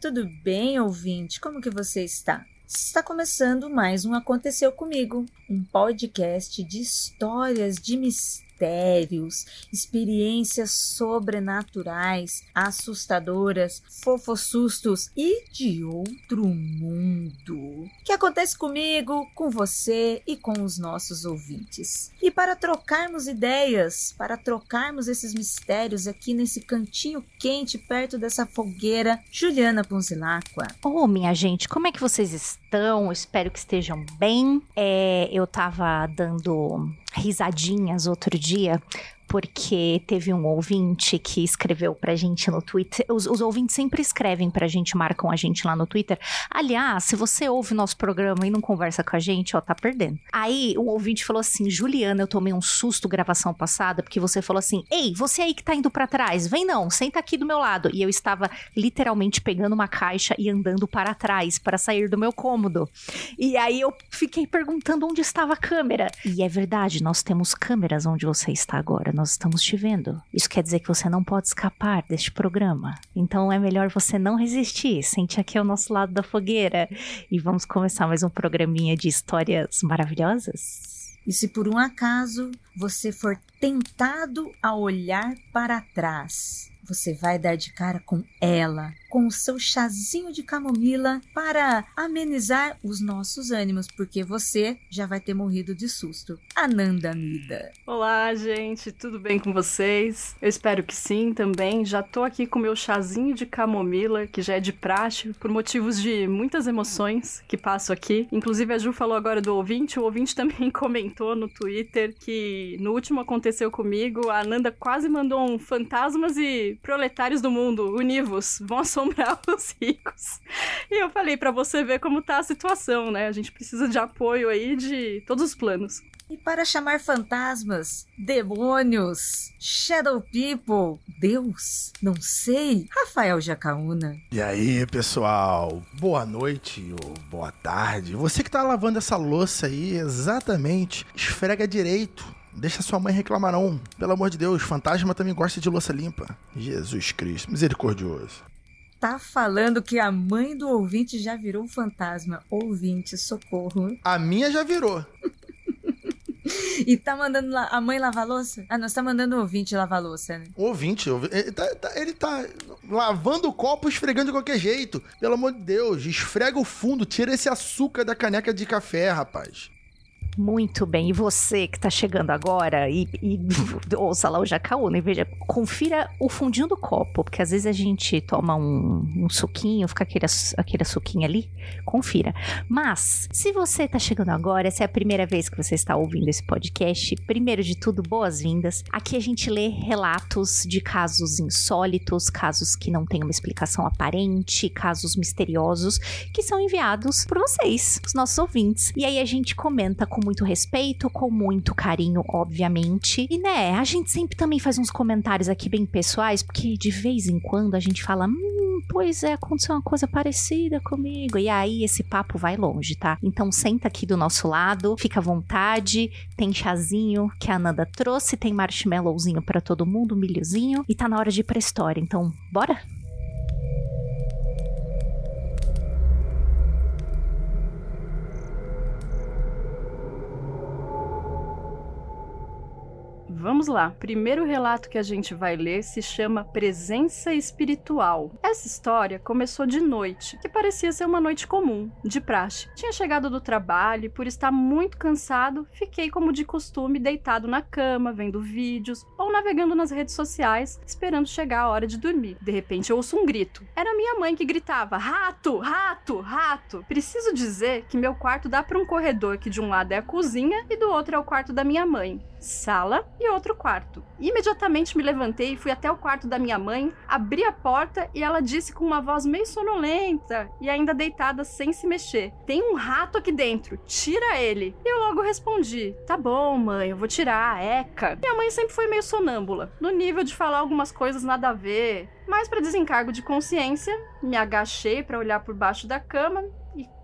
tudo bem, ouvinte? Como que você está? Está começando mais um Aconteceu Comigo, um podcast de histórias de mistério mistérios, experiências sobrenaturais, assustadoras, fofossustos e de outro mundo. Que acontece comigo, com você e com os nossos ouvintes. E para trocarmos ideias, para trocarmos esses mistérios aqui nesse cantinho quente perto dessa fogueira, Juliana Ponzilacqua. Ô, oh, minha gente, como é que vocês estão? Espero que estejam bem. É, eu tava dando risadinhas outro dia porque teve um ouvinte que escreveu pra gente no Twitter. Os, os, ouvintes sempre escrevem pra gente, marcam a gente lá no Twitter. Aliás, se você ouve nosso programa e não conversa com a gente, ó, tá perdendo. Aí o ouvinte falou assim: Juliana, eu tomei um susto gravação passada, porque você falou assim: Ei, você aí que tá indo para trás, vem não, senta aqui do meu lado. E eu estava literalmente pegando uma caixa e andando para trás para sair do meu cômodo. E aí eu fiquei perguntando onde estava a câmera. E é verdade, nós temos câmeras onde você está agora nós estamos te vendo. Isso quer dizer que você não pode escapar deste programa. Então é melhor você não resistir. Sente aqui ao nosso lado da fogueira. E vamos começar mais um programinha de histórias maravilhosas. E se por um acaso você for tentado a olhar para trás, você vai dar de cara com ela, com o seu chazinho de camomila para amenizar os nossos ânimos, porque você já vai ter morrido de susto. Ananda Mida. Olá, gente, tudo bem com vocês? Eu espero que sim também. Já tô aqui com meu chazinho de camomila, que já é de praxe, por motivos de muitas emoções que passo aqui. Inclusive, a Ju falou agora do ouvinte, o ouvinte também comentou no Twitter que no último aconteceu comigo, a Ananda quase mandou um fantasmas e proletários do mundo, univos, vão assombrar os ricos. E eu falei para você ver como tá a situação, né? A gente precisa de apoio aí de todos os planos. E para chamar fantasmas, demônios, shadow people, Deus, não sei, Rafael Jacaúna. E aí, pessoal, boa noite ou boa tarde. Você que tá lavando essa louça aí, exatamente, esfrega direito Deixa sua mãe reclamar não. Pelo amor de Deus, fantasma também gosta de louça limpa. Jesus Cristo, misericordioso. Tá falando que a mãe do ouvinte já virou um fantasma. Ouvinte, socorro. A minha já virou. e tá mandando a mãe lavar louça? Ah, nós tá mandando o ouvinte lavar louça, né? O ouvinte, ele tá, tá, ele tá lavando o copo, esfregando de qualquer jeito. Pelo amor de Deus, esfrega o fundo, tira esse açúcar da caneca de café, rapaz. Muito bem. E você que está chegando agora e, e ouça lá o Jacaúna e veja, confira o fundinho do copo, porque às vezes a gente toma um, um suquinho, fica aquele, aquele suquinho ali, confira. Mas, se você está chegando agora, essa é a primeira vez que você está ouvindo esse podcast, primeiro de tudo, boas-vindas. Aqui a gente lê relatos de casos insólitos, casos que não têm uma explicação aparente, casos misteriosos, que são enviados por vocês, os nossos ouvintes. E aí a gente comenta com muito respeito, com muito carinho, obviamente. E né, a gente sempre também faz uns comentários aqui bem pessoais, porque de vez em quando a gente fala, hum, pois é, aconteceu uma coisa parecida comigo. E aí esse papo vai longe, tá? Então senta aqui do nosso lado, fica à vontade, tem chazinho que a Nanda trouxe, tem marshmallowzinho para todo mundo, milhozinho, e tá na hora de ir pra história. Então, bora? Vamos lá. Primeiro relato que a gente vai ler se chama Presença Espiritual. Essa história começou de noite, que parecia ser uma noite comum, de praxe. Tinha chegado do trabalho e, por estar muito cansado, fiquei como de costume deitado na cama, vendo vídeos ou navegando nas redes sociais, esperando chegar a hora de dormir. De repente eu ouço um grito. Era minha mãe que gritava: Rato, rato, rato. Preciso dizer que meu quarto dá para um corredor que de um lado é a cozinha e do outro é o quarto da minha mãe sala e outro quarto. Imediatamente me levantei e fui até o quarto da minha mãe, abri a porta e ela disse com uma voz meio sonolenta e ainda deitada sem se mexer: Tem um rato aqui dentro, tira ele. E eu logo respondi: Tá bom, mãe, eu vou tirar, eca. Minha mãe sempre foi meio sonâmbula, no nível de falar algumas coisas nada a ver. Mas, para desencargo de consciência, me agachei para olhar por baixo da cama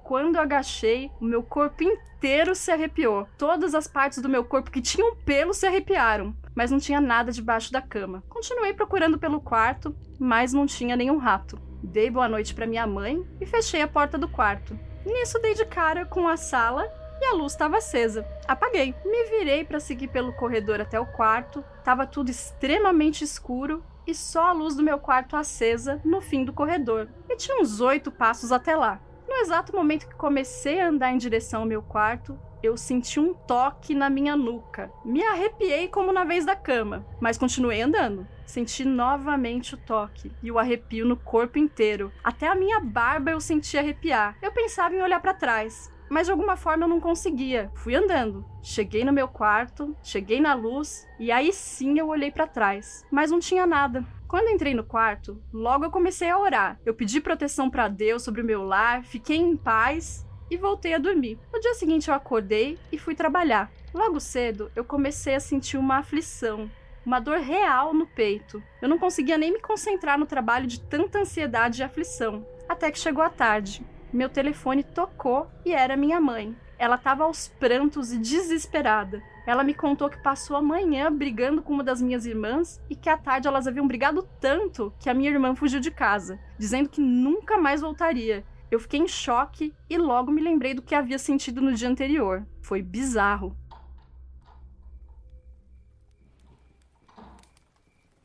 quando agachei, o meu corpo inteiro se arrepiou. Todas as partes do meu corpo que tinham pelo se arrepiaram, mas não tinha nada debaixo da cama. Continuei procurando pelo quarto, mas não tinha nenhum rato. dei boa noite para minha mãe e fechei a porta do quarto. Nisso dei de cara com a sala e a luz estava acesa. Apaguei. Me virei para seguir pelo corredor até o quarto. Tava tudo extremamente escuro e só a luz do meu quarto acesa no fim do corredor. E tinha uns oito passos até lá. No exato momento que comecei a andar em direção ao meu quarto, eu senti um toque na minha nuca. Me arrepiei como na vez da cama, mas continuei andando. Senti novamente o toque e o arrepio no corpo inteiro. Até a minha barba eu senti arrepiar. Eu pensava em olhar para trás, mas de alguma forma eu não conseguia. Fui andando. Cheguei no meu quarto, cheguei na luz e aí sim eu olhei para trás, mas não tinha nada. Quando entrei no quarto, logo eu comecei a orar. Eu pedi proteção para Deus sobre o meu lar, fiquei em paz e voltei a dormir. No dia seguinte eu acordei e fui trabalhar. Logo cedo eu comecei a sentir uma aflição, uma dor real no peito. Eu não conseguia nem me concentrar no trabalho de tanta ansiedade e aflição. Até que chegou a tarde meu telefone tocou e era minha mãe. Ela estava aos prantos e desesperada. Ela me contou que passou a manhã brigando com uma das minhas irmãs e que à tarde elas haviam brigado tanto que a minha irmã fugiu de casa, dizendo que nunca mais voltaria. Eu fiquei em choque e logo me lembrei do que havia sentido no dia anterior. Foi bizarro.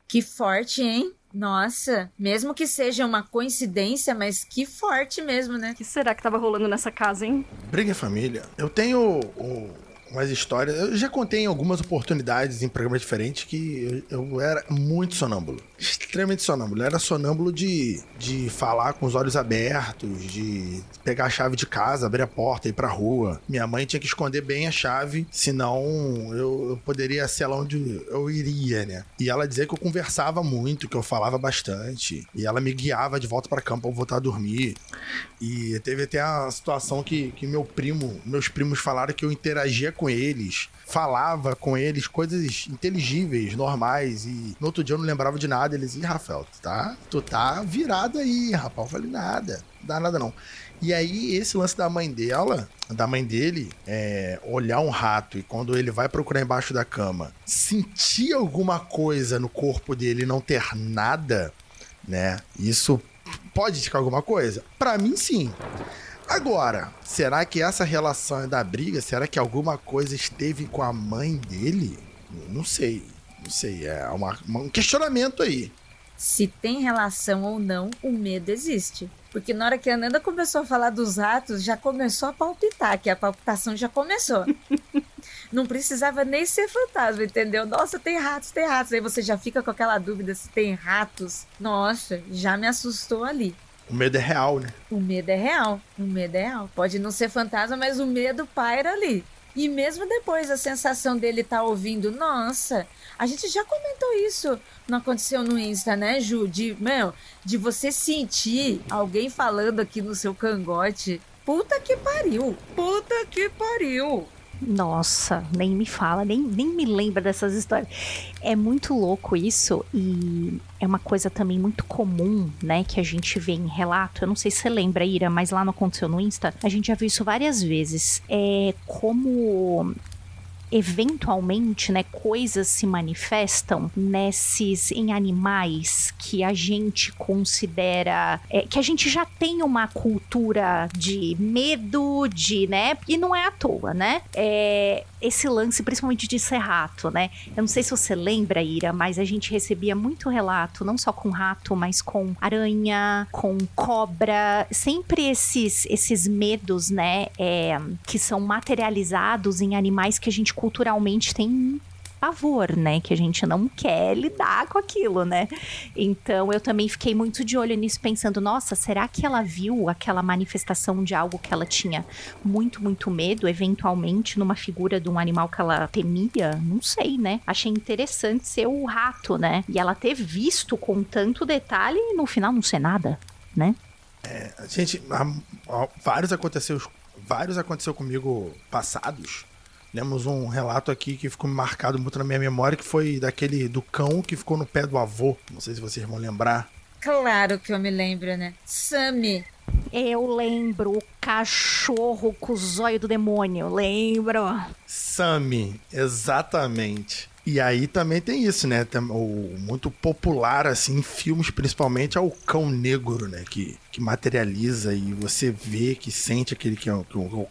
Que forte, hein? Nossa, mesmo que seja uma coincidência, mas que forte mesmo, né? O que será que tava rolando nessa casa, hein? Briga família. Eu tenho o, umas histórias. Eu já contei em algumas oportunidades em programas diferentes que eu, eu, era muito sonâmbulo. Extremamente sonâmbulo. Era sonâmbulo de, de falar com os olhos abertos, de pegar a chave de casa, abrir a porta e ir pra rua. Minha mãe tinha que esconder bem a chave, senão eu, eu poderia ser lá onde eu iria, né? E ela dizia que eu conversava muito, que eu falava bastante. E ela me guiava de volta para campo pra eu voltar a dormir. E teve até a situação que, que meu primo, meus primos falaram que eu interagia com eles, falava com eles coisas inteligíveis, normais, e no outro dia eu não lembrava de nada. Eles, ih, Rafael, tu tá, tu tá virado aí, rapaz. Eu falei, nada, não dá nada não. E aí, esse lance da mãe dela, da mãe dele, é, olhar um rato e quando ele vai procurar embaixo da cama, sentir alguma coisa no corpo dele e não ter nada, né? Isso pode indicar alguma coisa? Para mim, sim. Agora, será que essa relação é da briga, será que alguma coisa esteve com a mãe dele? Não sei. Não sei. É uma, um questionamento aí. Se tem relação ou não, o medo existe. Porque na hora que a Nanda começou a falar dos ratos, já começou a palpitar, que a palpitação já começou. Não precisava nem ser fantasma, entendeu? Nossa, tem ratos, tem ratos. Aí você já fica com aquela dúvida se tem ratos. Nossa, já me assustou ali. O medo é real, né? O medo é real. O medo é real. Pode não ser fantasma, mas o medo paira ali. E mesmo depois a sensação dele tá ouvindo, nossa, a gente já comentou isso. Não aconteceu no Insta, né, Ju? De, meu, de você sentir alguém falando aqui no seu cangote. Puta que pariu! Puta que pariu! Nossa, nem me fala, nem, nem me lembra dessas histórias. É muito louco isso e é uma coisa também muito comum, né, que a gente vê em relato. Eu não sei se você lembra, Ira, mas lá no Aconteceu no Insta, a gente já viu isso várias vezes. É como eventualmente, né, coisas se manifestam nesses em animais que a gente considera é, que a gente já tem uma cultura de medo, de, né, e não é à toa, né? É, esse lance, principalmente de ser rato, né? Eu não sei se você lembra, Ira, mas a gente recebia muito relato, não só com rato, mas com aranha, com cobra, sempre esses esses medos, né, é, que são materializados em animais que a gente culturalmente tem pavor, né? Que a gente não quer lidar com aquilo, né? Então eu também fiquei muito de olho nisso, pensando: nossa, será que ela viu aquela manifestação de algo que ela tinha muito, muito medo, eventualmente, numa figura de um animal que ela temia? Não sei, né? Achei interessante ser o rato, né? E ela ter visto com tanto detalhe e no final não ser nada, né? É, gente, vários aconteceu, vários aconteceu comigo passados Temos um relato aqui que ficou marcado muito na minha memória, que foi daquele do cão que ficou no pé do avô. Não sei se vocês vão lembrar. Claro que eu me lembro, né? Sammy. Eu lembro o cachorro com o zóio do demônio, lembro. Sammy, exatamente. E aí também tem isso, né? O muito popular, assim, em filmes principalmente, é o cão negro, né? Que, que materializa e você vê que sente aquele que é,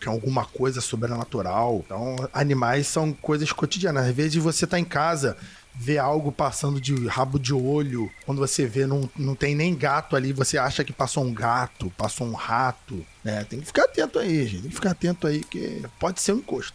que é alguma coisa sobrenatural. Então, animais são coisas cotidianas. Às vezes você tá em casa vê algo passando de rabo de olho, quando você vê não, não tem nem gato ali, você acha que passou um gato, passou um rato, né? Tem que ficar atento aí, gente. Tem que ficar atento aí que pode ser um encosto.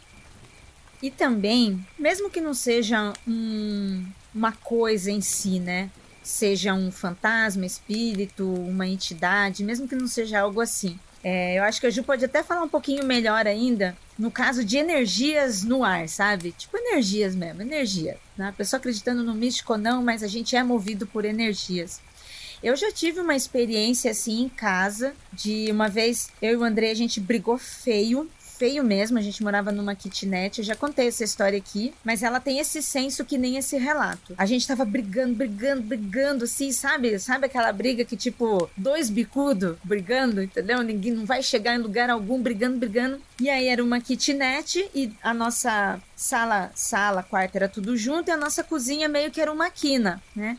E também, mesmo que não seja um, uma coisa em si, né? Seja um fantasma, espírito, uma entidade, mesmo que não seja algo assim. É, eu acho que a Ju pode até falar um pouquinho melhor ainda no caso de energias no ar, sabe? Tipo energias mesmo, energia. Né? A pessoa acreditando no místico ou não, mas a gente é movido por energias. Eu já tive uma experiência assim em casa, de uma vez eu e o André a gente brigou feio, feio mesmo. A gente morava numa kitnet. Eu já contei essa história aqui, mas ela tem esse senso que nem esse relato. A gente tava brigando, brigando, brigando, assim, sabe? Sabe aquela briga que, tipo, dois bicudo brigando, entendeu? Ninguém não vai chegar em lugar algum brigando, brigando. E aí era uma kitnet e a nossa sala, sala, quarto era tudo junto e a nossa cozinha meio que era uma quina, né?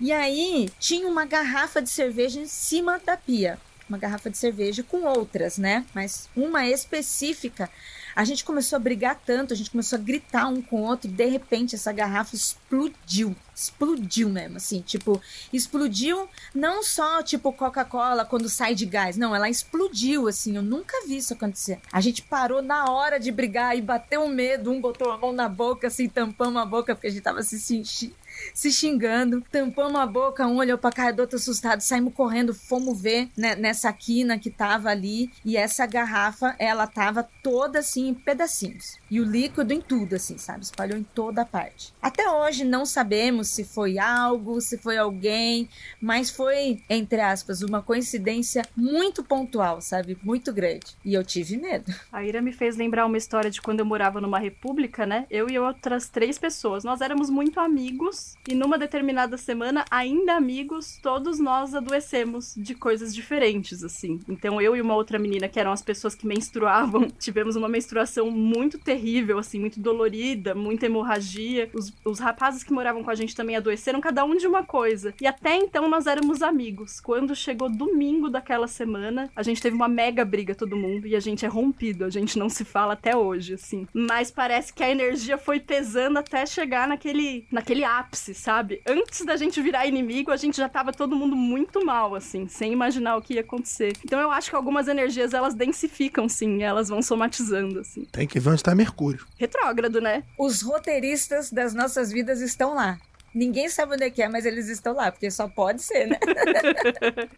E aí tinha uma garrafa de cerveja em cima da pia uma garrafa de cerveja com outras, né? Mas uma específica. A gente começou a brigar tanto, a gente começou a gritar um com o outro, e de repente essa garrafa explodiu. Explodiu mesmo, assim, tipo, explodiu não só tipo Coca-Cola quando sai de gás, não, ela explodiu, assim, eu nunca vi isso acontecer. A gente parou na hora de brigar e bateu um medo, um botou a mão na boca, assim, tampamos a boca porque a gente tava se sentindo se xingando, tampamos a boca, um olhou pra cara do outro assustado, saímos correndo, fomos ver né, nessa quina que tava ali, e essa garrafa, ela tava toda assim em pedacinhos. E o líquido em tudo, assim, sabe? Espalhou em toda parte. Até hoje não sabemos se foi algo, se foi alguém, mas foi, entre aspas, uma coincidência muito pontual, sabe? Muito grande. E eu tive medo. A Ira me fez lembrar uma história de quando eu morava numa república, né? Eu e outras três pessoas. Nós éramos muito amigos e numa determinada semana, ainda amigos, todos nós adoecemos de coisas diferentes, assim. Então eu e uma outra menina, que eram as pessoas que menstruavam, tivemos uma menstruação muito terrível terrível, assim, muito dolorida, muita hemorragia. Os, os rapazes que moravam com a gente também adoeceram, cada um de uma coisa. E até então nós éramos amigos. Quando chegou domingo daquela semana, a gente teve uma mega briga, todo mundo, e a gente é rompido, a gente não se fala até hoje, assim. Mas parece que a energia foi pesando até chegar naquele, naquele ápice, sabe? Antes da gente virar inimigo, a gente já tava todo mundo muito mal, assim, sem imaginar o que ia acontecer. Então eu acho que algumas energias elas densificam, sim, elas vão somatizando, assim. Tem que ver onde tá Mercúrio. Retrógrado, né? Os roteiristas das nossas vidas estão lá. Ninguém sabe onde é que é, mas eles estão lá, porque só pode ser, né?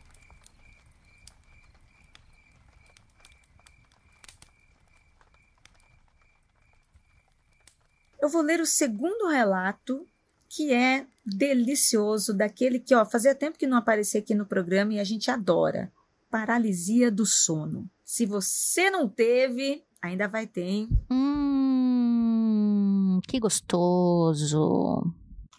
Eu vou ler o segundo relato, que é delicioso, daquele que, ó, fazia tempo que não aparecia aqui no programa e a gente adora. Paralisia do sono. Se você não teve, Ainda vai ter, hein? Hum, que gostoso.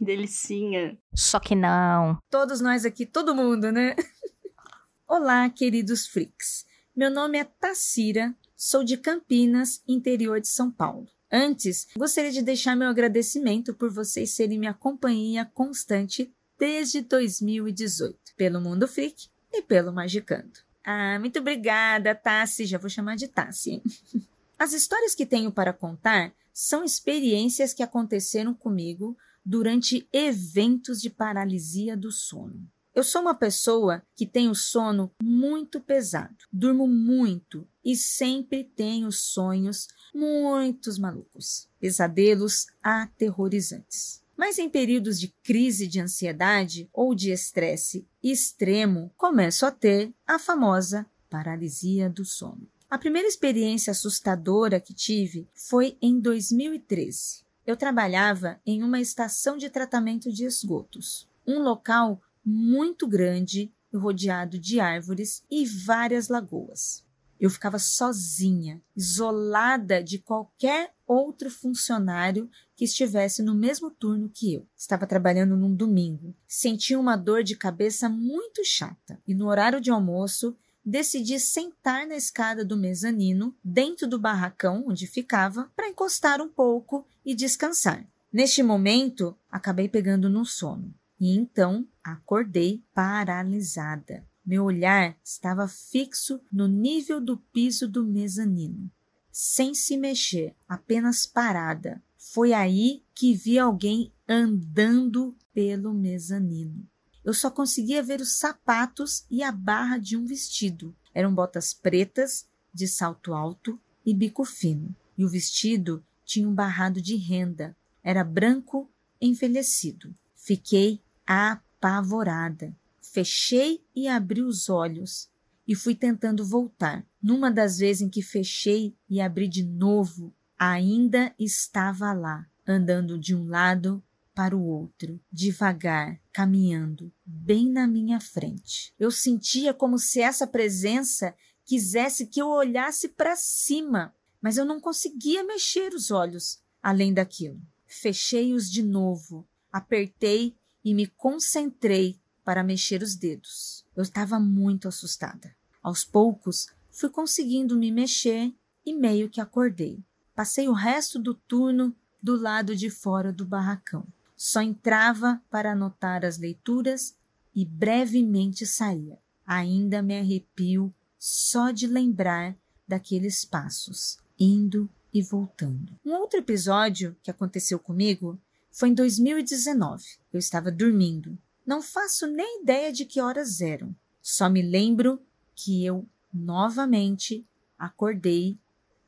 Delicinha. Só que não. Todos nós aqui, todo mundo, né? Olá, queridos freaks. Meu nome é Tacira, sou de Campinas, interior de São Paulo. Antes, gostaria de deixar meu agradecimento por vocês serem minha companhia constante desde 2018, pelo Mundo Freak e pelo Magicando. Ah, muito obrigada, Tassi. Já vou chamar de Tassi. As histórias que tenho para contar são experiências que aconteceram comigo durante eventos de paralisia do sono. Eu sou uma pessoa que tem o sono muito pesado, durmo muito e sempre tenho sonhos muitos malucos, pesadelos aterrorizantes. Mas em períodos de crise de ansiedade ou de estresse extremo, começo a ter a famosa paralisia do sono. A primeira experiência assustadora que tive foi em 2013. Eu trabalhava em uma estação de tratamento de esgotos, um local muito grande, rodeado de árvores e várias lagoas. Eu ficava sozinha, isolada de qualquer outro funcionário que estivesse no mesmo turno que eu. Estava trabalhando num domingo. Senti uma dor de cabeça muito chata e no horário de almoço decidi sentar na escada do mezanino, dentro do barracão onde ficava, para encostar um pouco e descansar. Neste momento, acabei pegando no sono e então acordei paralisada. Meu olhar estava fixo no nível do piso do mezanino, sem se mexer, apenas parada. Foi aí que vi alguém andando pelo mezanino. Eu só conseguia ver os sapatos e a barra de um vestido. Eram botas pretas, de salto alto e bico fino. E o vestido tinha um barrado de renda. Era branco, envelhecido. Fiquei apavorada. Fechei e abri os olhos e fui tentando voltar. Numa das vezes em que fechei e abri de novo, ainda estava lá, andando de um lado para o outro, devagar, caminhando bem na minha frente. Eu sentia como se essa presença quisesse que eu olhasse para cima, mas eu não conseguia mexer os olhos além daquilo. Fechei-os de novo, apertei e me concentrei para mexer os dedos. Eu estava muito assustada. Aos poucos, fui conseguindo me mexer e meio que acordei. Passei o resto do turno do lado de fora do barracão. Só entrava para anotar as leituras e brevemente saía. Ainda me arrepio só de lembrar daqueles passos, indo e voltando. Um outro episódio que aconteceu comigo foi em 2019. Eu estava dormindo. Não faço nem ideia de que horas eram. Só me lembro que eu novamente acordei,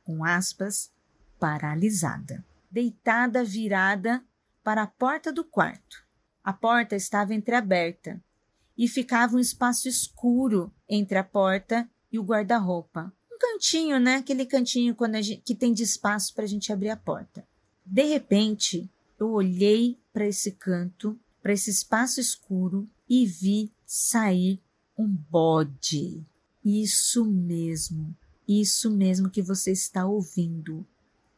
com aspas, paralisada, deitada virada para a porta do quarto. A porta estava entreaberta e ficava um espaço escuro entre a porta e o guarda-roupa. Um cantinho, né? Aquele cantinho gente, que tem de espaço para a gente abrir a porta. De repente, eu olhei para esse canto, para esse espaço escuro e vi sair um bode. Isso mesmo, isso mesmo que você está ouvindo.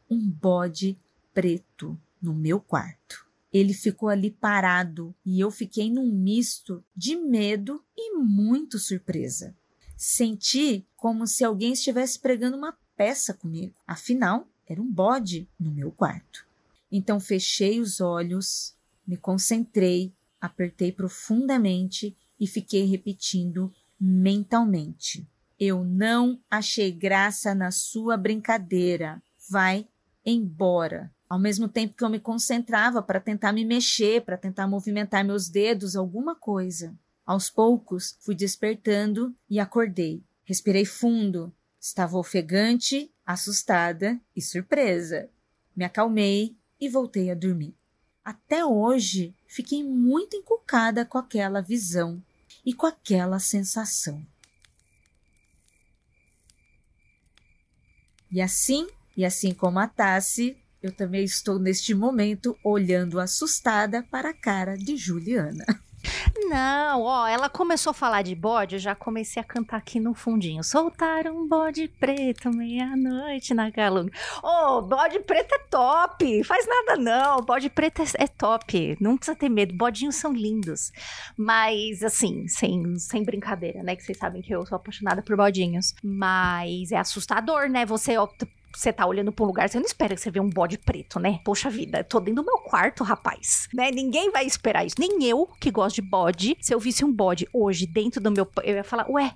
Um bode preto no meu quarto. Ele ficou ali parado e eu fiquei num misto de medo e muito surpresa. Senti como se alguém estivesse pregando uma peça comigo. Afinal, era um bode no meu quarto. Então fechei os olhos, me concentrei, apertei profundamente e fiquei repetindo mentalmente: Eu não achei graça na sua brincadeira. Vai embora. Ao mesmo tempo que eu me concentrava para tentar me mexer, para tentar movimentar meus dedos, alguma coisa. Aos poucos, fui despertando e acordei. Respirei fundo. Estava ofegante, assustada e surpresa. Me acalmei e voltei a dormir. Até hoje, fiquei muito encucada com aquela visão e com aquela sensação. E assim, e assim como a Tassi, eu também estou neste momento olhando assustada para a cara de Juliana. Não, ó, ela começou a falar de bode, eu já comecei a cantar aqui no fundinho. Soltaram um bode preto meia-noite na galunga. Ô, oh, bode preto é top! Faz nada não, bode preto é, é, top. Não precisa ter medo, bodinhos são lindos. Mas, assim, sem, sem brincadeira, né? Que vocês sabem que eu sou apaixonada por bodinhos. Mas é assustador, né? Você opta você tá olhando pra um lugar, você não espera que você vê um bode preto, né? Poxa vida, tô dentro do meu quarto, rapaz. Né? Ninguém vai esperar isso. Nem eu, que gosto de bode, se eu visse um bode hoje dentro do meu. Eu ia falar, ué,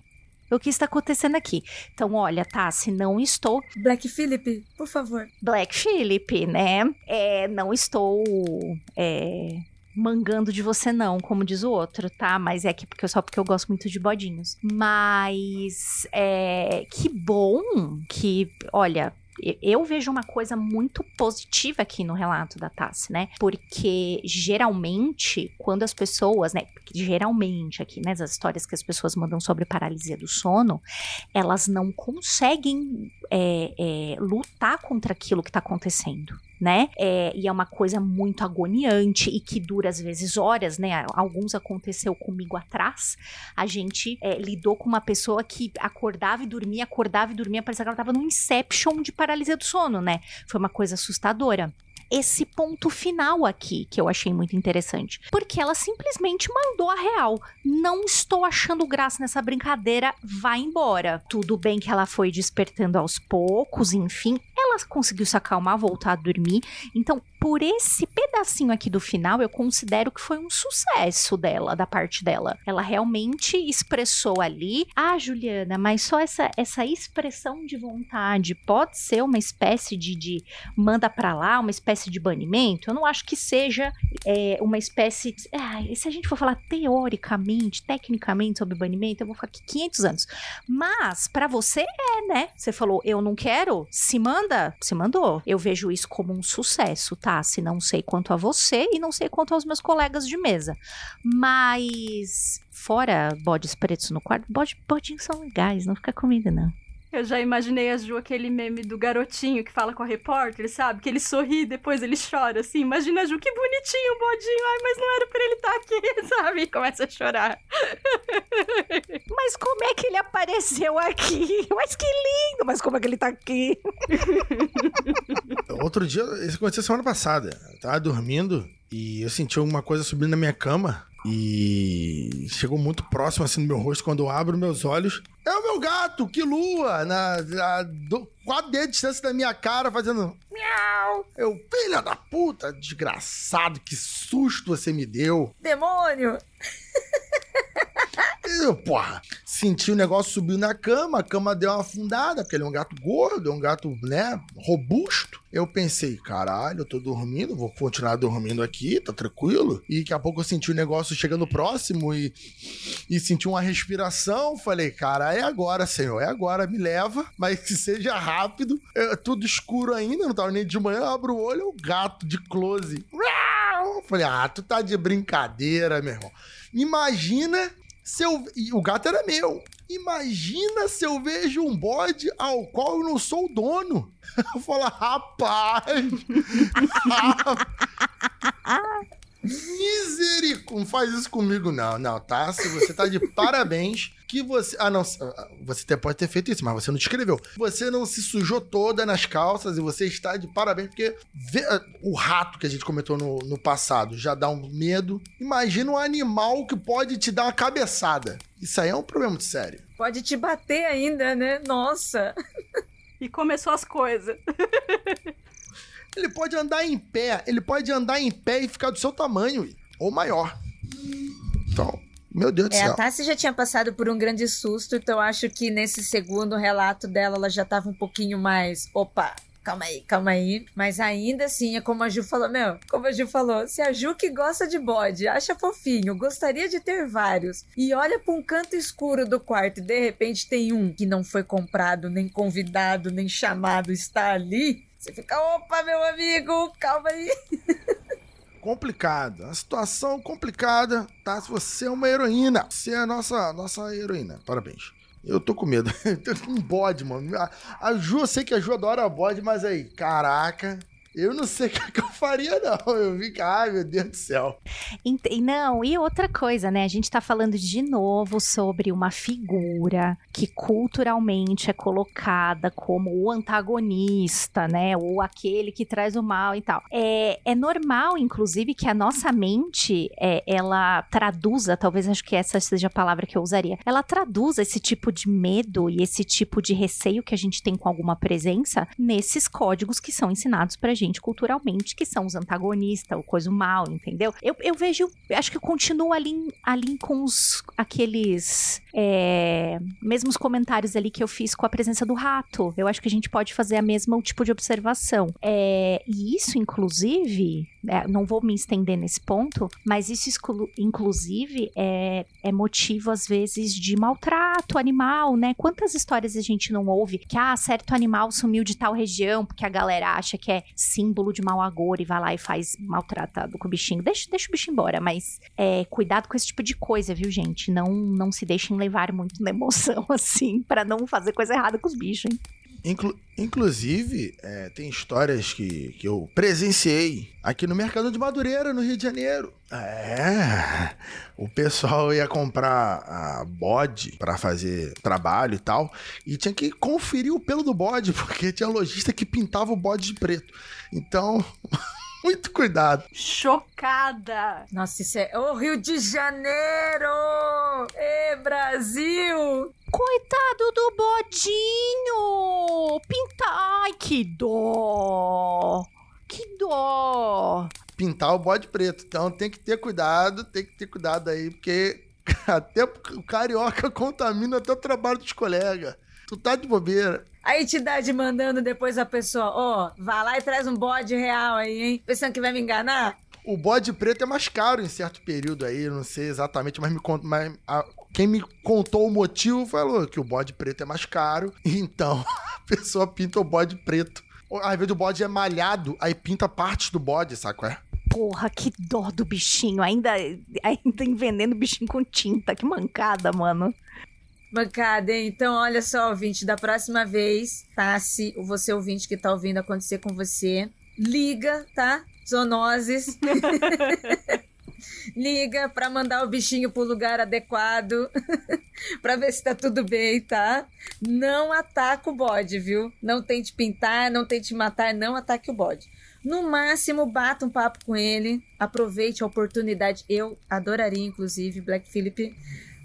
o que está acontecendo aqui? Então, olha, tá, se não estou. Black Philip, por favor. Black Philip, né? É, não estou. É, mangando de você não, como diz o outro, tá? Mas é que porque só porque eu gosto muito de bodinhos. Mas é que bom que, olha, eu vejo uma coisa muito positiva aqui no relato da Tassi, né? Porque geralmente, quando as pessoas, né? Geralmente aqui, né? As histórias que as pessoas mandam sobre paralisia do sono, elas não conseguem é, é, lutar contra aquilo que tá acontecendo né? É, e é uma coisa muito agoniante e que dura às vezes horas, né? Alguns aconteceu comigo atrás. A gente é, lidou com uma pessoa que acordava e dormia, acordava e dormia, parecia que ela estava num inception de paralisia do sono, né? Foi uma coisa assustadora esse ponto final aqui que eu achei muito interessante. Porque ela simplesmente mandou a real. Não estou achando graça nessa brincadeira, vai embora. Tudo bem que ela foi despertando aos poucos, enfim. Ela conseguiu se acalmar, voltar a dormir. Então, por esse pedacinho aqui do final, eu considero que foi um sucesso dela, da parte dela. Ela realmente expressou ali, ah, Juliana, mas só essa, essa expressão de vontade pode ser uma espécie de, de manda pra lá, uma espécie de banimento? Eu não acho que seja é, uma espécie. De, ah, se a gente for falar teoricamente, tecnicamente sobre banimento, eu vou ficar aqui 500 anos. Mas, para você é, né? Você falou, eu não quero, se manda, se mandou. Eu vejo isso como um sucesso, tá? Se não sei quanto a você e não sei quanto aos meus colegas de mesa. Mas, fora bodes pretos no quarto, bode, bodinhos são legais, não fica comigo, não. Eu já imaginei a Ju aquele meme do garotinho que fala com a repórter, sabe? Que ele sorri e depois ele chora, assim. Imagina a Ju, que bonitinho o bodinho. Ai, mas não era pra ele estar tá aqui, sabe? E começa a chorar. Mas como é que ele apareceu aqui? Mas que lindo! Mas como é que ele tá aqui? Outro dia, isso aconteceu semana passada. Eu tava dormindo e eu senti alguma coisa subindo na minha cama. E chegou muito próximo assim no meu rosto quando eu abro meus olhos. É o meu gato, que lua, na, na do, quatro dedos de distância da minha cara, fazendo miau. Eu, filha da puta, desgraçado, que susto você me deu. Demônio! Eu, porra, senti o negócio subiu na cama, a cama deu uma afundada, porque ele é um gato gordo, é um gato, né, robusto. Eu pensei, caralho, eu tô dormindo, vou continuar dormindo aqui, tá tranquilo. E daqui a pouco eu senti o negócio chegando próximo e, e senti uma respiração. Falei, cara, é agora, senhor, é agora, me leva, mas que seja rápido. É tudo escuro ainda, não tava nem de manhã, eu abro o olho, é o gato de close. Falei, ah, tu tá de brincadeira, meu irmão. Imagina se eu... E o gato era meu. Imagina se eu vejo um bode ao qual eu não sou o dono. Eu falo, rapaz. Misericórdia. Não faz isso comigo, não. Não, tá? Se você tá de parabéns que você. Ah, não. Você pode ter feito isso, mas você não escreveu. Você não se sujou toda nas calças e você está de parabéns, porque vê, o rato que a gente comentou no, no passado já dá um medo. Imagina um animal que pode te dar uma cabeçada. Isso aí é um problema muito sério. Pode te bater ainda, né? Nossa. E começou as coisas. ele pode andar em pé, ele pode andar em pé e ficar do seu tamanho, ou maior. Então, meu Deus do é, céu. A Tassi já tinha passado por um grande susto, então acho que nesse segundo relato dela, ela já tava um pouquinho mais. Opa, calma aí, calma aí. Mas ainda assim, é como a Ju falou, meu, como a Ju falou, se a Ju que gosta de bode, acha fofinho, gostaria de ter vários, e olha pra um canto escuro do quarto e de repente tem um que não foi comprado, nem convidado, nem chamado, está ali, você fica, opa, meu amigo, calma aí. complicado. A situação complicada, tá? Se você é uma heroína, você é a nossa, nossa heroína. Parabéns. Eu tô com medo. um bode, mano. A Ju, eu sei que a Ju adora bode, mas aí, caraca. Eu não sei o que eu faria, não. Eu que, ai, meu Deus do céu. Não, e outra coisa, né? A gente tá falando de novo sobre uma figura que culturalmente é colocada como o antagonista, né? Ou aquele que traz o mal e tal. É, é normal, inclusive, que a nossa mente, é, ela traduza, talvez acho que essa seja a palavra que eu usaria, ela traduza esse tipo de medo e esse tipo de receio que a gente tem com alguma presença nesses códigos que são ensinados pra gente gente culturalmente, que são os antagonistas, o coisa mal, entendeu? Eu, eu vejo, acho que eu continuo ali, ali com os, aqueles é, mesmos comentários ali que eu fiz com a presença do rato. Eu acho que a gente pode fazer a mesma tipo de observação. É, e isso, inclusive, é, não vou me estender nesse ponto, mas isso, inclusive, é, é motivo, às vezes, de maltrato animal, né? Quantas histórias a gente não ouve que, ah, certo animal sumiu de tal região porque a galera acha que é símbolo de mau agouro e vai lá e faz maltratado com o bichinho. Deixa, deixa o bicho embora, mas é, cuidado com esse tipo de coisa, viu, gente? Não, não se deixem levar muito na emoção, assim, para não fazer coisa errada com os bichos, hein? Inclu inclusive, é, tem histórias que, que eu presenciei aqui no Mercado de Madureira, no Rio de Janeiro. É, o pessoal ia comprar a bode para fazer trabalho e tal, e tinha que conferir o pelo do bode, porque tinha lojista que pintava o bode de preto. Então, muito cuidado. Chocada! Nossa, isso é o Rio de Janeiro! Ê, Brasil! Coitado do bodinho! Pinta... Ai, que dó! Que que dó! Pintar o bode preto. Então tem que ter cuidado, tem que ter cuidado aí, porque até o carioca contamina até o trabalho dos colegas. Tu tá de bobeira. A entidade mandando depois a pessoa, ó, oh, vai lá e traz um bode real aí, hein? Pensando que vai me enganar? O bode preto é mais caro em certo período aí, não sei exatamente, mas me conta. Mas a, quem me contou o motivo falou que o bode preto é mais caro, então a pessoa pinta o bode preto. Às vezes o bode é malhado, aí pinta partes do bode, saco? É? Porra, que dó do bichinho. Ainda, ainda envenenando o bichinho com tinta. Que mancada, mano. Mancada, hein? Então, olha só, ouvinte, da próxima vez, tá? Se você ouvinte que tá ouvindo acontecer com você, liga, tá? Zoonoses. liga para mandar o bichinho pro lugar adequado, para ver se tá tudo bem, tá? Não ataca o bode, viu? Não tente pintar, não tente matar, não ataque o bode. No máximo, bata um papo com ele, aproveite a oportunidade. Eu adoraria, inclusive, Black Philip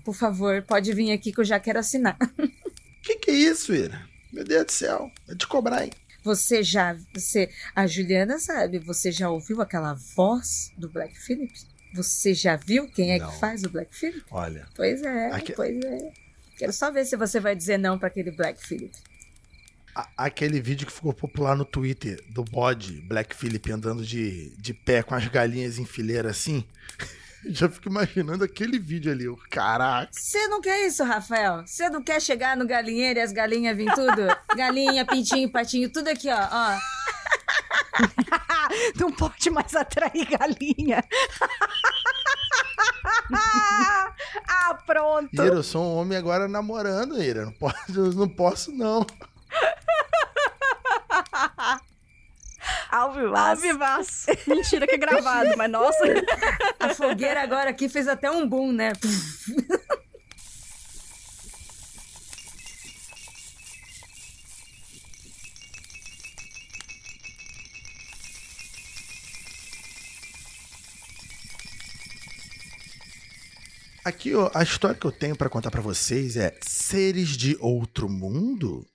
por favor, pode vir aqui que eu já quero assinar. Que que é isso, Ira? Meu Deus do céu, vai te cobrar, hein? Você já, você, a Juliana sabe, você já ouviu aquela voz do Black Phillip? Você já viu quem é não. que faz o Black Phillip? Olha. Pois é, aqui... pois é. Quero só ver se você vai dizer não para aquele Black Phillip. Aquele vídeo que ficou popular no Twitter do bode Black Phillip andando de, de pé com as galinhas em fileira assim. Já fico imaginando aquele vídeo ali, o caraca. Você não quer isso, Rafael? Você não quer chegar no galinheiro e as galinhas vir tudo? Galinha, pintinho, patinho, tudo aqui, ó. ó. não pode mais atrair galinha. ah, pronto. Ira, eu sou um homem agora namorando, Ira. Não posso, não posso, não. Alvivaço. Alvivaço. Mentira que é gravado, mas nossa. A fogueira agora aqui fez até um boom, né? Aqui, a história que eu tenho para contar para vocês é Seres de Outro Mundo?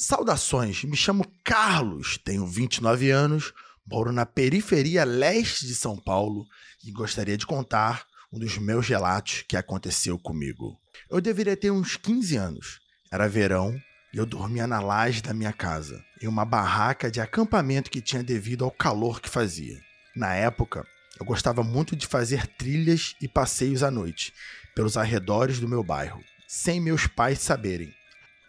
Saudações, me chamo Carlos, tenho 29 anos, moro na periferia leste de São Paulo e gostaria de contar um dos meus relatos que aconteceu comigo. Eu deveria ter uns 15 anos. Era verão e eu dormia na laje da minha casa, em uma barraca de acampamento que tinha devido ao calor que fazia. Na época, eu gostava muito de fazer trilhas e passeios à noite, pelos arredores do meu bairro, sem meus pais saberem.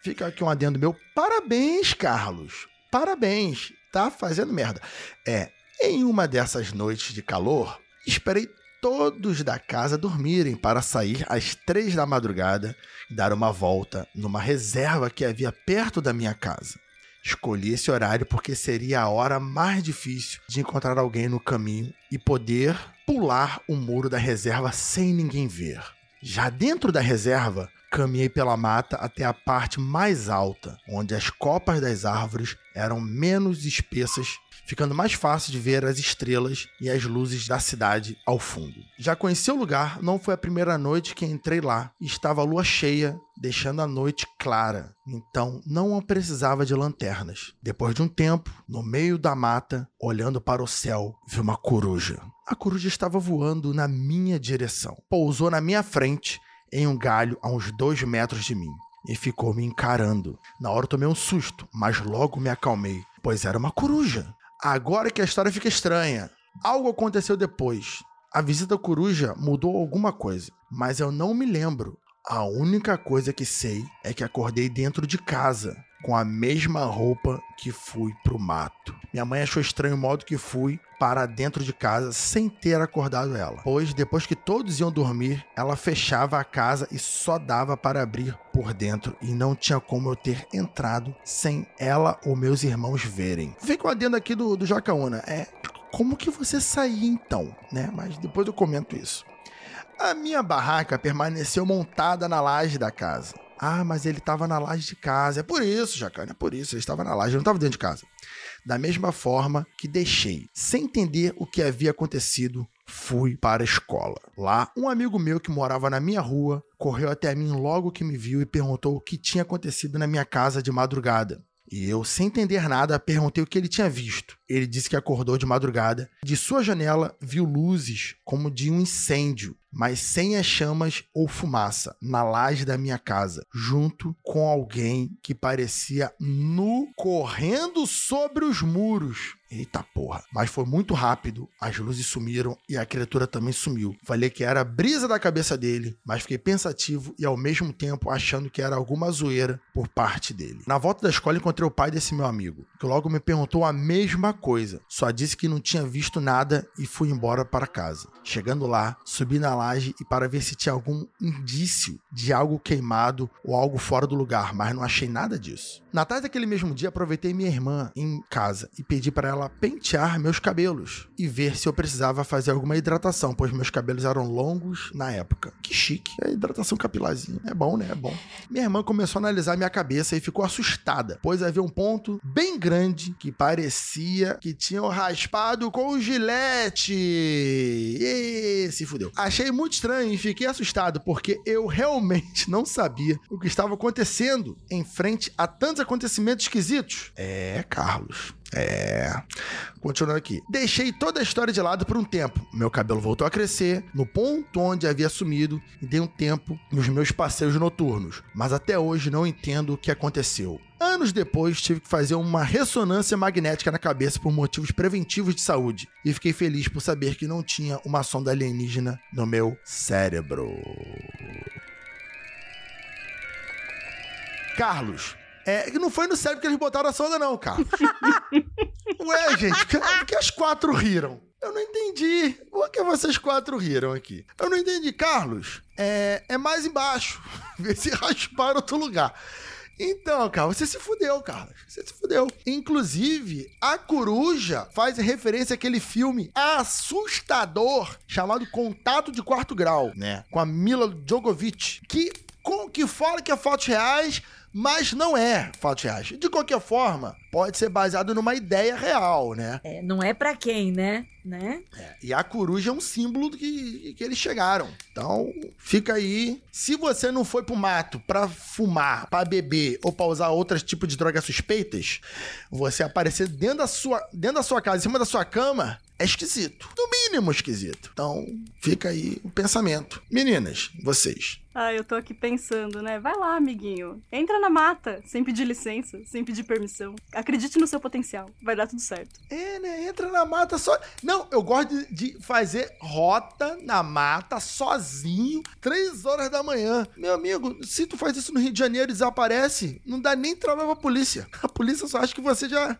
Fica aqui um adendo meu. Parabéns, Carlos. Parabéns. Tá fazendo merda. É, em uma dessas noites de calor, esperei todos da casa dormirem para sair às três da madrugada e dar uma volta numa reserva que havia perto da minha casa. Escolhi esse horário porque seria a hora mais difícil de encontrar alguém no caminho e poder pular o muro da reserva sem ninguém ver. Já dentro da reserva, Caminhei pela mata até a parte mais alta, onde as copas das árvores eram menos espessas, ficando mais fácil de ver as estrelas e as luzes da cidade ao fundo. Já conheci o lugar, não foi a primeira noite que entrei lá, estava a lua cheia, deixando a noite clara, então não precisava de lanternas. Depois de um tempo, no meio da mata, olhando para o céu, vi uma coruja. A coruja estava voando na minha direção. Pousou na minha frente em um galho a uns dois metros de mim e ficou me encarando. Na hora eu tomei um susto, mas logo me acalmei, pois era uma coruja. Agora que a história fica estranha. Algo aconteceu depois. A visita à coruja mudou alguma coisa, mas eu não me lembro. A única coisa que sei é que acordei dentro de casa, com a mesma roupa que fui pro mato. Minha mãe achou estranho o modo que fui para dentro de casa sem ter acordado ela, pois depois que todos iam dormir, ela fechava a casa e só dava para abrir por dentro e não tinha como eu ter entrado sem ela ou meus irmãos verem. Vem com a adendo aqui do, do Jacaúna, é como que você saía então, né? Mas depois eu comento isso. A minha barraca permaneceu montada na laje da casa. Ah, mas ele estava na laje de casa. É por isso, Jacana, é por isso. Ele estava na laje, ele não estava dentro de casa. Da mesma forma que deixei, sem entender o que havia acontecido, fui para a escola. Lá, um amigo meu que morava na minha rua correu até mim logo que me viu e perguntou o que tinha acontecido na minha casa de madrugada. E eu, sem entender nada, perguntei o que ele tinha visto. Ele disse que acordou de madrugada. De sua janela, viu luzes como de um incêndio, mas sem as chamas ou fumaça, na laje da minha casa, junto com alguém que parecia nu correndo sobre os muros. Eita porra. Mas foi muito rápido, as luzes sumiram e a criatura também sumiu. Falei que era a brisa da cabeça dele, mas fiquei pensativo e ao mesmo tempo achando que era alguma zoeira por parte dele. Na volta da escola encontrei o pai desse meu amigo, que logo me perguntou a mesma coisa. Só disse que não tinha visto nada e fui embora para casa. Chegando lá, subi na laje e para ver se tinha algum indício de algo queimado ou algo fora do lugar, mas não achei nada disso. Na tarde daquele mesmo dia, aproveitei minha irmã em casa e pedi para ela pentear meus cabelos e ver se eu precisava fazer alguma hidratação, pois meus cabelos eram longos na época. Que chique. É hidratação capilarzinha. É bom, né? É bom. Minha irmã começou a analisar minha cabeça e ficou assustada, pois havia um ponto bem grande que parecia que tinham raspado com gilete. E se fudeu. Achei muito estranho e fiquei assustado porque eu realmente não sabia o que estava acontecendo em frente a tantos acontecimentos esquisitos. É, Carlos. É. Continuando aqui. Deixei toda a história de lado por um tempo. Meu cabelo voltou a crescer no ponto onde havia sumido e dei um tempo nos meus passeios noturnos. Mas até hoje não entendo o que aconteceu. Anos depois, tive que fazer uma ressonância magnética na cabeça por motivos preventivos de saúde. E fiquei feliz por saber que não tinha uma sonda alienígena no meu cérebro. Carlos, é, não foi no cérebro que eles botaram a sonda, não, Carlos. Ué, gente, por que as quatro riram? Eu não entendi. Por que vocês quatro riram aqui? Eu não entendi. Carlos, é, é mais embaixo. Vê se rasparam outro lugar. Então, Carlos, você se fudeu, Carlos. Você se fudeu. Inclusive, a coruja faz referência àquele filme assustador chamado Contato de Quarto Grau, né? Com a Mila Djokovic, que, com, que fala que é fatos reais, mas não é fatos reais. De qualquer forma, pode ser baseado numa ideia real, né? É, não é para quem, né? né? É, e a coruja é um símbolo que, que eles chegaram. Então, fica aí. Se você não foi pro mato para fumar, para beber ou para usar outros tipos de drogas suspeitas, você aparecer dentro da sua, dentro da sua casa, em cima da sua cama, é esquisito. No mínimo esquisito. Então, fica aí o pensamento. Meninas, vocês. Ah, eu tô aqui pensando, né? Vai lá, amiguinho. Entra na mata, sem pedir licença, sem pedir permissão. Acredite no seu potencial. Vai dar tudo certo. É, né? Entra na mata só. Não, eu gosto de, de fazer rota na mata sozinho, três horas da manhã. Meu amigo, se tu faz isso no Rio de Janeiro e desaparece, não dá nem trabalho pra polícia. A polícia só acha que você já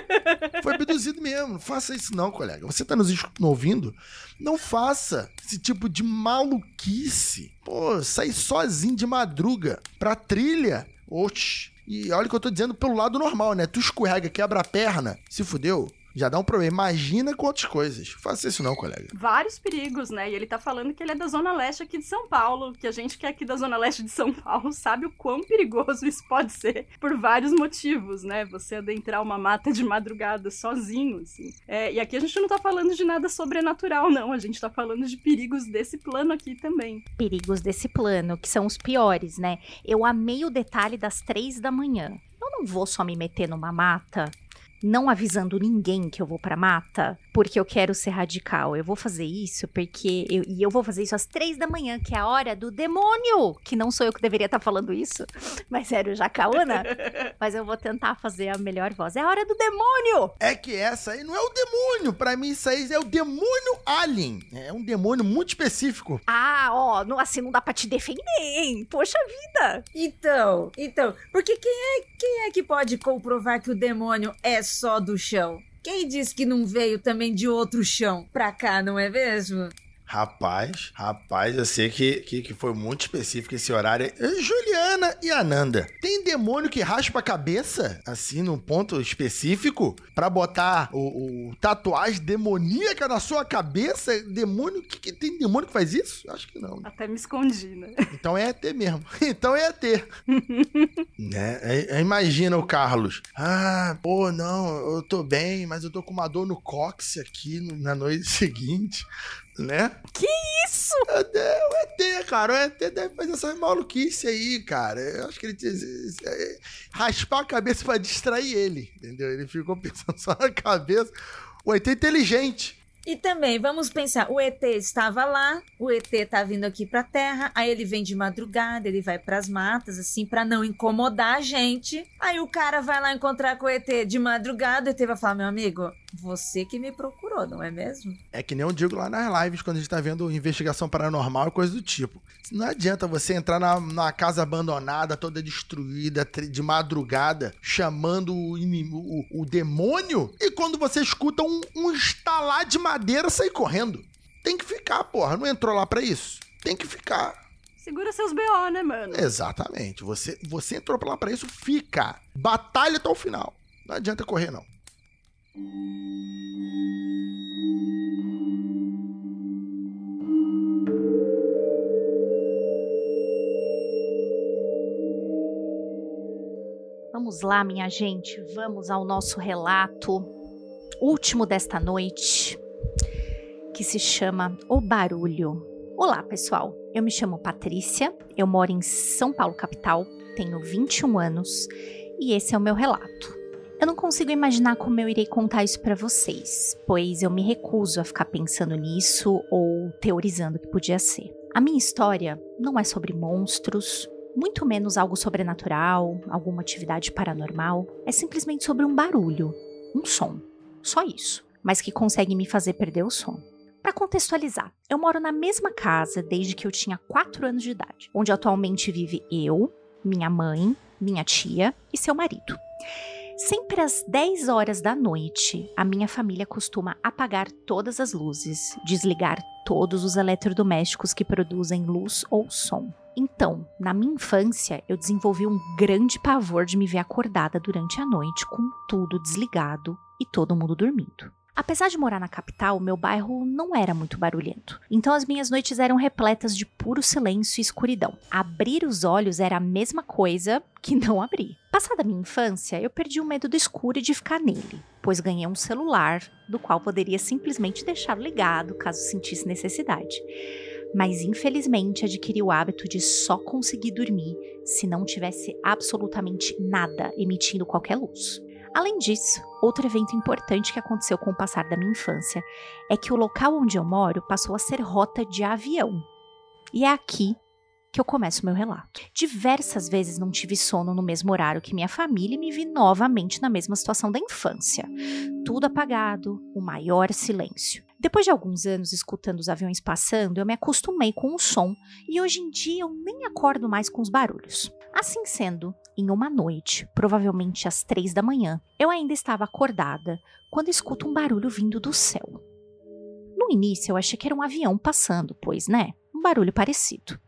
foi abduzido mesmo. Não faça isso não, colega. Você tá nos ouvindo? Não faça esse tipo de maluquice. Pô, sair sozinho de madruga pra trilha. Oxi. E olha o que eu tô dizendo pelo lado normal, né? Tu escorrega, quebra a perna, se fudeu já dá um problema. Imagina com outras coisas. Faça isso não, colega. Vários perigos, né? E ele tá falando que ele é da Zona Leste aqui de São Paulo, que a gente que é aqui da Zona Leste de São Paulo sabe o quão perigoso isso pode ser por vários motivos, né? Você adentrar uma mata de madrugada sozinho, assim. É, e aqui a gente não tá falando de nada sobrenatural, não. A gente tá falando de perigos desse plano aqui também. Perigos desse plano, que são os piores, né? Eu amei o detalhe das três da manhã. Eu não vou só me meter numa mata não avisando ninguém que eu vou pra mata, porque eu quero ser radical. Eu vou fazer isso porque. Eu, e eu vou fazer isso às três da manhã, que é a hora do demônio! Que não sou eu que deveria estar tá falando isso, mas era o Jacaúna. mas eu vou tentar fazer a melhor voz. É a hora do demônio! É que essa aí não é o demônio. Pra mim, isso aí é o demônio alien. É um demônio muito específico. Ah, ó, não, assim não dá pra te defender, hein? Poxa vida! Então, então, porque quem é, quem é que pode comprovar que o demônio é só do chão. Quem disse que não veio também de outro chão pra cá, não é mesmo? Rapaz, rapaz, eu sei que, que, que, foi muito específico esse horário. Juliana e Ananda, tem demônio que raspa a cabeça, assim, num ponto específico, para botar o, o, tatuagem demoníaca na sua cabeça? Demônio, que, que, tem demônio que faz isso? Acho que não. Até me escondi, né? Então é ET mesmo. Então é ET. né? É, é, imagina o Carlos. Ah, pô, não, eu tô bem, mas eu tô com uma dor no cóccix aqui na noite seguinte. Né? Que isso? É, o ET, cara. O ET deve fazer essa maluquice aí, cara. Eu acho que ele tinha. É, raspar a cabeça pra distrair ele, entendeu? Ele ficou pensando só na cabeça. O ET é inteligente. E também, vamos pensar, o ET estava lá, o ET tá vindo aqui pra Terra, aí ele vem de madrugada, ele vai pras matas, assim, para não incomodar a gente. Aí o cara vai lá encontrar com o ET de madrugada, o ET vai falar, meu amigo, você que me procurou, não é mesmo? É que nem eu digo lá nas lives, quando a gente tá vendo investigação paranormal e coisa do tipo. Não adianta você entrar na, na casa abandonada, toda destruída, de madrugada, chamando o, o, o demônio, e quando você escuta um, um estalar de madeira, sair correndo. Tem que ficar, porra. Não entrou lá para isso? Tem que ficar. Segura seus BO, né, mano? Exatamente. Você, você entrou lá para isso, fica. Batalha até o final. Não adianta correr, não. Vamos lá, minha gente, vamos ao nosso relato último desta noite, que se chama O Barulho. Olá, pessoal. Eu me chamo Patrícia, eu moro em São Paulo, capital, tenho 21 anos e esse é o meu relato. Eu não consigo imaginar como eu irei contar isso para vocês, pois eu me recuso a ficar pensando nisso ou teorizando o que podia ser. A minha história não é sobre monstros, muito menos algo sobrenatural, alguma atividade paranormal. É simplesmente sobre um barulho, um som. Só isso. Mas que consegue me fazer perder o sono. Para contextualizar, eu moro na mesma casa desde que eu tinha 4 anos de idade, onde atualmente vive eu, minha mãe, minha tia e seu marido. Sempre às 10 horas da noite, a minha família costuma apagar todas as luzes, desligar todos os eletrodomésticos que produzem luz ou som. Então, na minha infância, eu desenvolvi um grande pavor de me ver acordada durante a noite com tudo desligado e todo mundo dormindo. Apesar de morar na capital, meu bairro não era muito barulhento. Então as minhas noites eram repletas de puro silêncio e escuridão. Abrir os olhos era a mesma coisa que não abrir. Passada minha infância, eu perdi o medo do escuro e de ficar nele, pois ganhei um celular, do qual poderia simplesmente deixar ligado caso sentisse necessidade mas infelizmente adquiri o hábito de só conseguir dormir se não tivesse absolutamente nada emitindo qualquer luz. Além disso, outro evento importante que aconteceu com o passar da minha infância é que o local onde eu moro passou a ser rota de avião. E é aqui que eu começo meu relato. Diversas vezes não tive sono no mesmo horário que minha família e me vi novamente na mesma situação da infância. Tudo apagado, o maior silêncio. Depois de alguns anos escutando os aviões passando, eu me acostumei com o som e hoje em dia eu nem acordo mais com os barulhos. Assim sendo, em uma noite, provavelmente às três da manhã, eu ainda estava acordada quando escuto um barulho vindo do céu. No início eu achei que era um avião passando, pois, né? Um barulho parecido.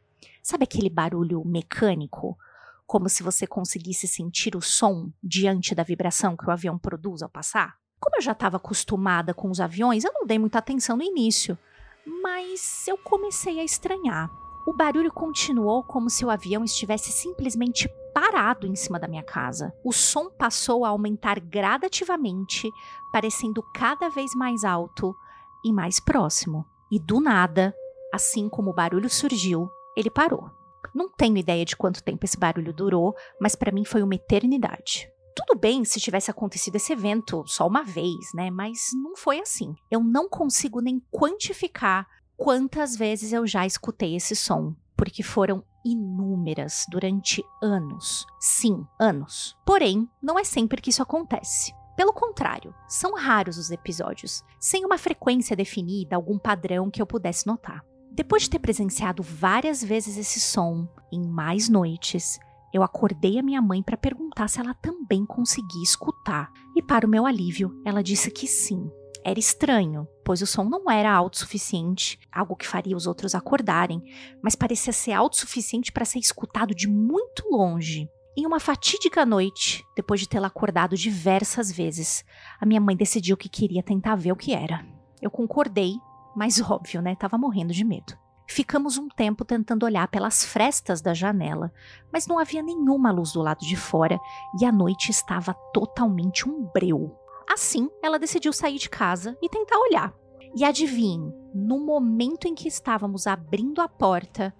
Sabe aquele barulho mecânico? Como se você conseguisse sentir o som diante da vibração que o avião produz ao passar? Como eu já estava acostumada com os aviões, eu não dei muita atenção no início, mas eu comecei a estranhar. O barulho continuou como se o avião estivesse simplesmente parado em cima da minha casa. O som passou a aumentar gradativamente, parecendo cada vez mais alto e mais próximo. E do nada, assim como o barulho surgiu, ele parou. Não tenho ideia de quanto tempo esse barulho durou, mas para mim foi uma eternidade. Tudo bem se tivesse acontecido esse evento só uma vez, né? Mas não foi assim. Eu não consigo nem quantificar quantas vezes eu já escutei esse som, porque foram inúmeras durante anos. Sim, anos. Porém, não é sempre que isso acontece. Pelo contrário, são raros os episódios, sem uma frequência definida, algum padrão que eu pudesse notar. Depois de ter presenciado várias vezes esse som, em mais noites, eu acordei a minha mãe para perguntar se ela também conseguia escutar, e para o meu alívio, ela disse que sim. Era estranho, pois o som não era alto suficiente, algo que faria os outros acordarem, mas parecia ser alto suficiente para ser escutado de muito longe. Em uma fatídica noite, depois de tê-la acordado diversas vezes, a minha mãe decidiu que queria tentar ver o que era. Eu concordei, mas óbvio, né? Tava morrendo de medo. Ficamos um tempo tentando olhar pelas frestas da janela, mas não havia nenhuma luz do lado de fora e a noite estava totalmente um breu. Assim, ela decidiu sair de casa e tentar olhar. E adivinhe, no momento em que estávamos abrindo a porta,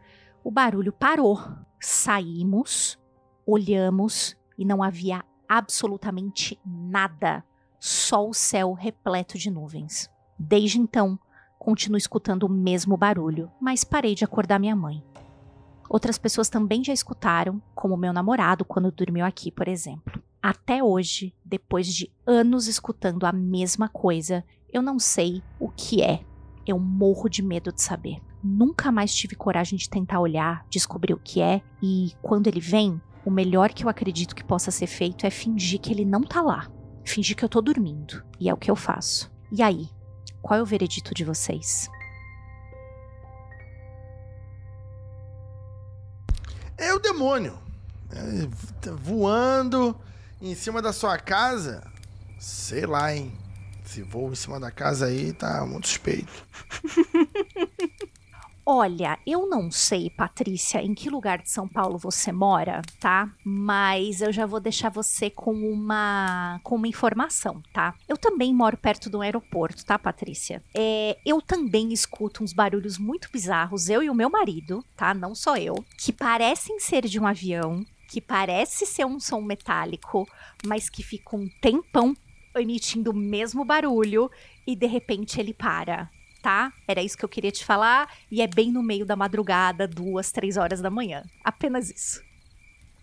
o barulho parou. Saímos, olhamos e não havia absolutamente nada, só o céu repleto de nuvens. Desde então, continuo escutando o mesmo barulho, mas parei de acordar minha mãe. Outras pessoas também já escutaram, como meu namorado quando dormiu aqui, por exemplo. Até hoje, depois de anos escutando a mesma coisa, eu não sei o que é. Eu morro de medo de saber. Nunca mais tive coragem de tentar olhar, descobrir o que é, e quando ele vem, o melhor que eu acredito que possa ser feito é fingir que ele não tá lá. Fingir que eu tô dormindo. E é o que eu faço. E aí? Qual é o veredito de vocês? É o demônio. É, voando em cima da sua casa. Sei lá, hein? Se voa em cima da casa aí, tá muito suspeito. Olha, eu não sei, Patrícia, em que lugar de São Paulo você mora, tá? Mas eu já vou deixar você com uma com uma informação, tá? Eu também moro perto do aeroporto, tá, Patrícia? É, eu também escuto uns barulhos muito bizarros, eu e o meu marido, tá? Não só eu, que parecem ser de um avião, que parece ser um som metálico, mas que fica um tempão emitindo o mesmo barulho e de repente ele para tá? Era isso que eu queria te falar. E é bem no meio da madrugada, duas, três horas da manhã. Apenas isso.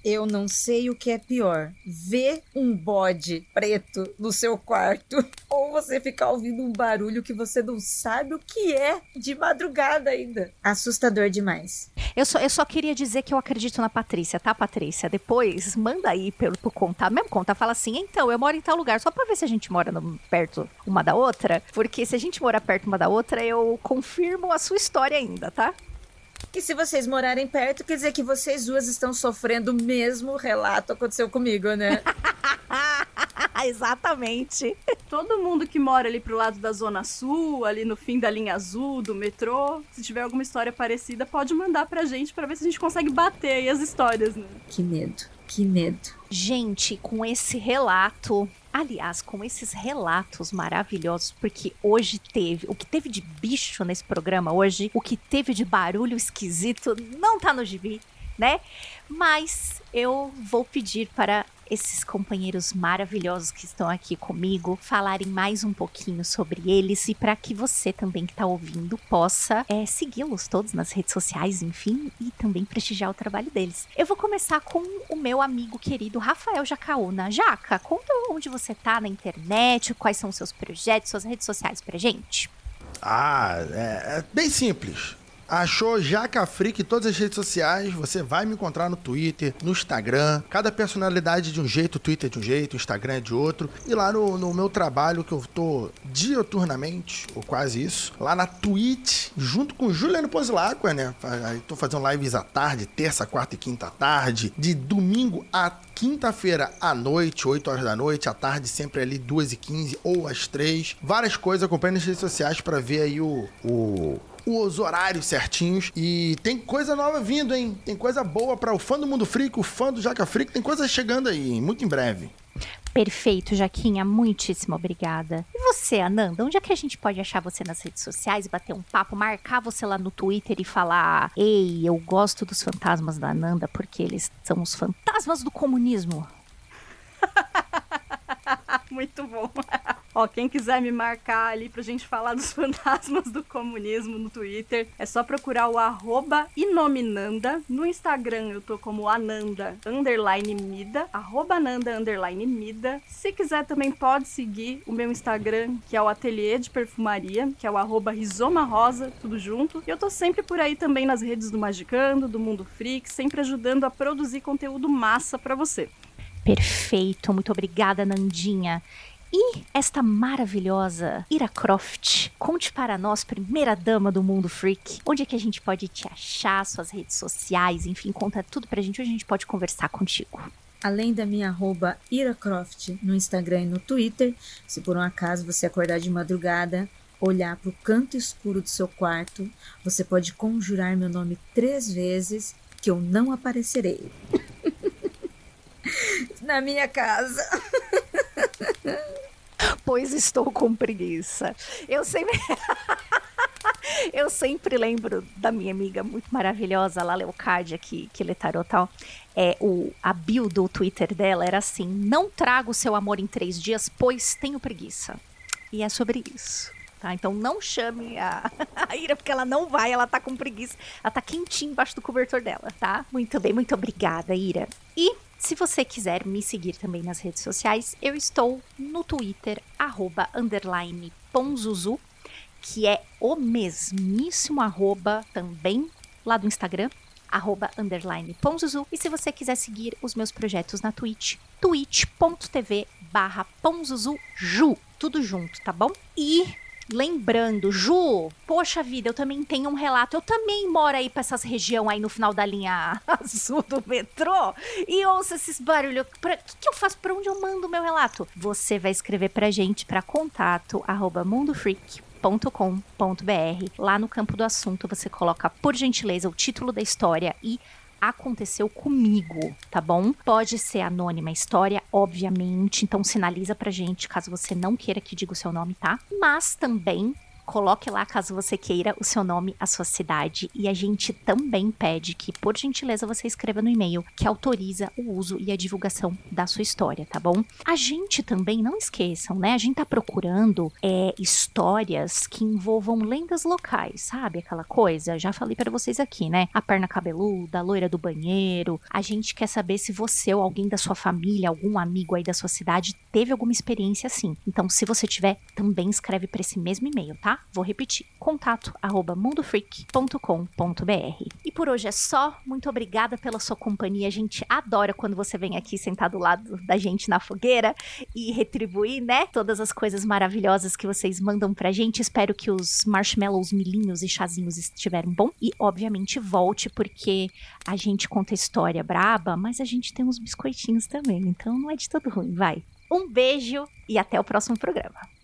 Eu não sei o que é pior: ver um bode preto no seu quarto ou você ficar ouvindo um barulho que você não sabe o que é de madrugada ainda. Assustador demais. Eu só, eu só queria dizer que eu acredito na Patrícia, tá, Patrícia? Depois manda aí pelo pro contar, mesmo conta, fala assim: então, eu moro em tal lugar, só pra ver se a gente mora no, perto uma da outra. Porque se a gente morar perto uma da outra, eu confirmo a sua história ainda, tá? E se vocês morarem perto, quer dizer que vocês duas estão sofrendo o mesmo relato aconteceu comigo, né? Exatamente. Todo mundo que mora ali pro lado da Zona Sul, ali no fim da linha azul do metrô, se tiver alguma história parecida, pode mandar pra gente pra ver se a gente consegue bater aí as histórias, né? Que medo, que medo. Gente, com esse relato, Aliás, com esses relatos maravilhosos, porque hoje teve, o que teve de bicho nesse programa hoje, o que teve de barulho esquisito, não tá no gibi, né? Mas eu vou pedir para esses companheiros maravilhosos que estão aqui comigo falarem mais um pouquinho sobre eles e para que você também que está ouvindo possa é, segui-los todos nas redes sociais, enfim, e também prestigiar o trabalho deles. Eu vou começar com o meu amigo querido Rafael Jacaúna. Jaca, conta onde você tá na internet, quais são os seus projetos, suas redes sociais pra gente. Ah, é, é bem simples. Achou Jaca Freak em todas as redes sociais. Você vai me encontrar no Twitter, no Instagram. Cada personalidade de um jeito, o Twitter é de um jeito, o Instagram é de outro. E lá no, no meu trabalho, que eu tô dioturnamente, ou quase isso, lá na Twitch, junto com Juliano Pozilacqua, né? Tô fazendo lives à tarde, terça, quarta e quinta à tarde, de domingo a quinta-feira à noite, 8 horas da noite, à tarde, sempre ali 2 e 15 ou às 3. Várias coisas, acompanhe nas redes sociais para ver aí o, o os horários certinhos. E tem coisa nova vindo, hein? Tem coisa boa para o fã do Mundo Freak, o fã do Jaca Freak. Tem coisa chegando aí, muito em breve. Perfeito, Jaquinha. Muitíssimo obrigada. E você, Ananda? Onde é que a gente pode achar você nas redes sociais, bater um papo, marcar você lá no Twitter e falar: Ei, eu gosto dos fantasmas da Ananda porque eles são os fantasmas do comunismo? Muito bom. Ó, quem quiser me marcar ali pra gente falar dos fantasmas do comunismo no Twitter, é só procurar o arroba inominanda. No Instagram eu tô como ananda underline mida, arroba ananda underline mida. Se quiser também pode seguir o meu Instagram, que é o Ateliê de Perfumaria, que é o arroba rizoma rosa, tudo junto. E eu tô sempre por aí também nas redes do Magicando, do Mundo Freak, sempre ajudando a produzir conteúdo massa para você. Perfeito, muito obrigada, Nandinha. E esta maravilhosa Ira Croft, conte para nós, primeira dama do mundo freak, onde é que a gente pode te achar, suas redes sociais, enfim, conta tudo pra gente, onde a gente pode conversar contigo. Além da minha arroba Iracroft no Instagram e no Twitter, se por um acaso você acordar de madrugada, olhar para o canto escuro do seu quarto, você pode conjurar meu nome três vezes que eu não aparecerei. na minha casa. pois estou com preguiça. Eu sempre. Eu sempre lembro da minha amiga muito maravilhosa, lá Leocádia, que, que lê tarot tal. É, o, a bio do Twitter dela era assim: Não trago seu amor em três dias, pois tenho preguiça. E é sobre isso. Tá? Então não chame a, a Ira, porque ela não vai, ela tá com preguiça. Ela tá quentinha embaixo do cobertor dela, tá? Muito bem, muito obrigada, Ira. E se você quiser me seguir também nas redes sociais, eu estou no Twitter, arroba, underline, ponzuzu, que é o mesmíssimo arroba também lá do Instagram, arroba, underline, ponzuzu. E se você quiser seguir os meus projetos na Twitch, twitch.tv barra ponzuzuju, tudo junto, tá bom? E Lembrando, Ju, poxa vida, eu também tenho um relato. Eu também moro aí pra essas regiões aí no final da linha azul do metrô e ouço esses barulhos. O que, que eu faço? Pra onde eu mando o meu relato? Você vai escrever pra gente pra contato arroba mundofreak.com.br. Lá no campo do assunto você coloca, por gentileza, o título da história e aconteceu comigo, tá bom? Pode ser anônima a história, obviamente, então sinaliza pra gente caso você não queira que diga o seu nome, tá? Mas também Coloque lá, caso você queira, o seu nome, a sua cidade. E a gente também pede que, por gentileza, você escreva no e-mail que autoriza o uso e a divulgação da sua história, tá bom? A gente também, não esqueçam, né? A gente tá procurando é, histórias que envolvam lendas locais, sabe? Aquela coisa. Já falei para vocês aqui, né? A perna cabeluda, a loira do banheiro. A gente quer saber se você ou alguém da sua família, algum amigo aí da sua cidade, teve alguma experiência assim. Então, se você tiver, também escreve para esse mesmo e-mail, tá? Vou repetir: contato arroba mundofreak.com.br. E por hoje é só. Muito obrigada pela sua companhia. A gente adora quando você vem aqui sentar do lado da gente na fogueira e retribuir, né? Todas as coisas maravilhosas que vocês mandam pra gente. Espero que os marshmallows, milinhos e chazinhos estiverem bom. E, obviamente, volte, porque a gente conta história braba, mas a gente tem uns biscoitinhos também. Então não é de todo ruim, vai. Um beijo e até o próximo programa.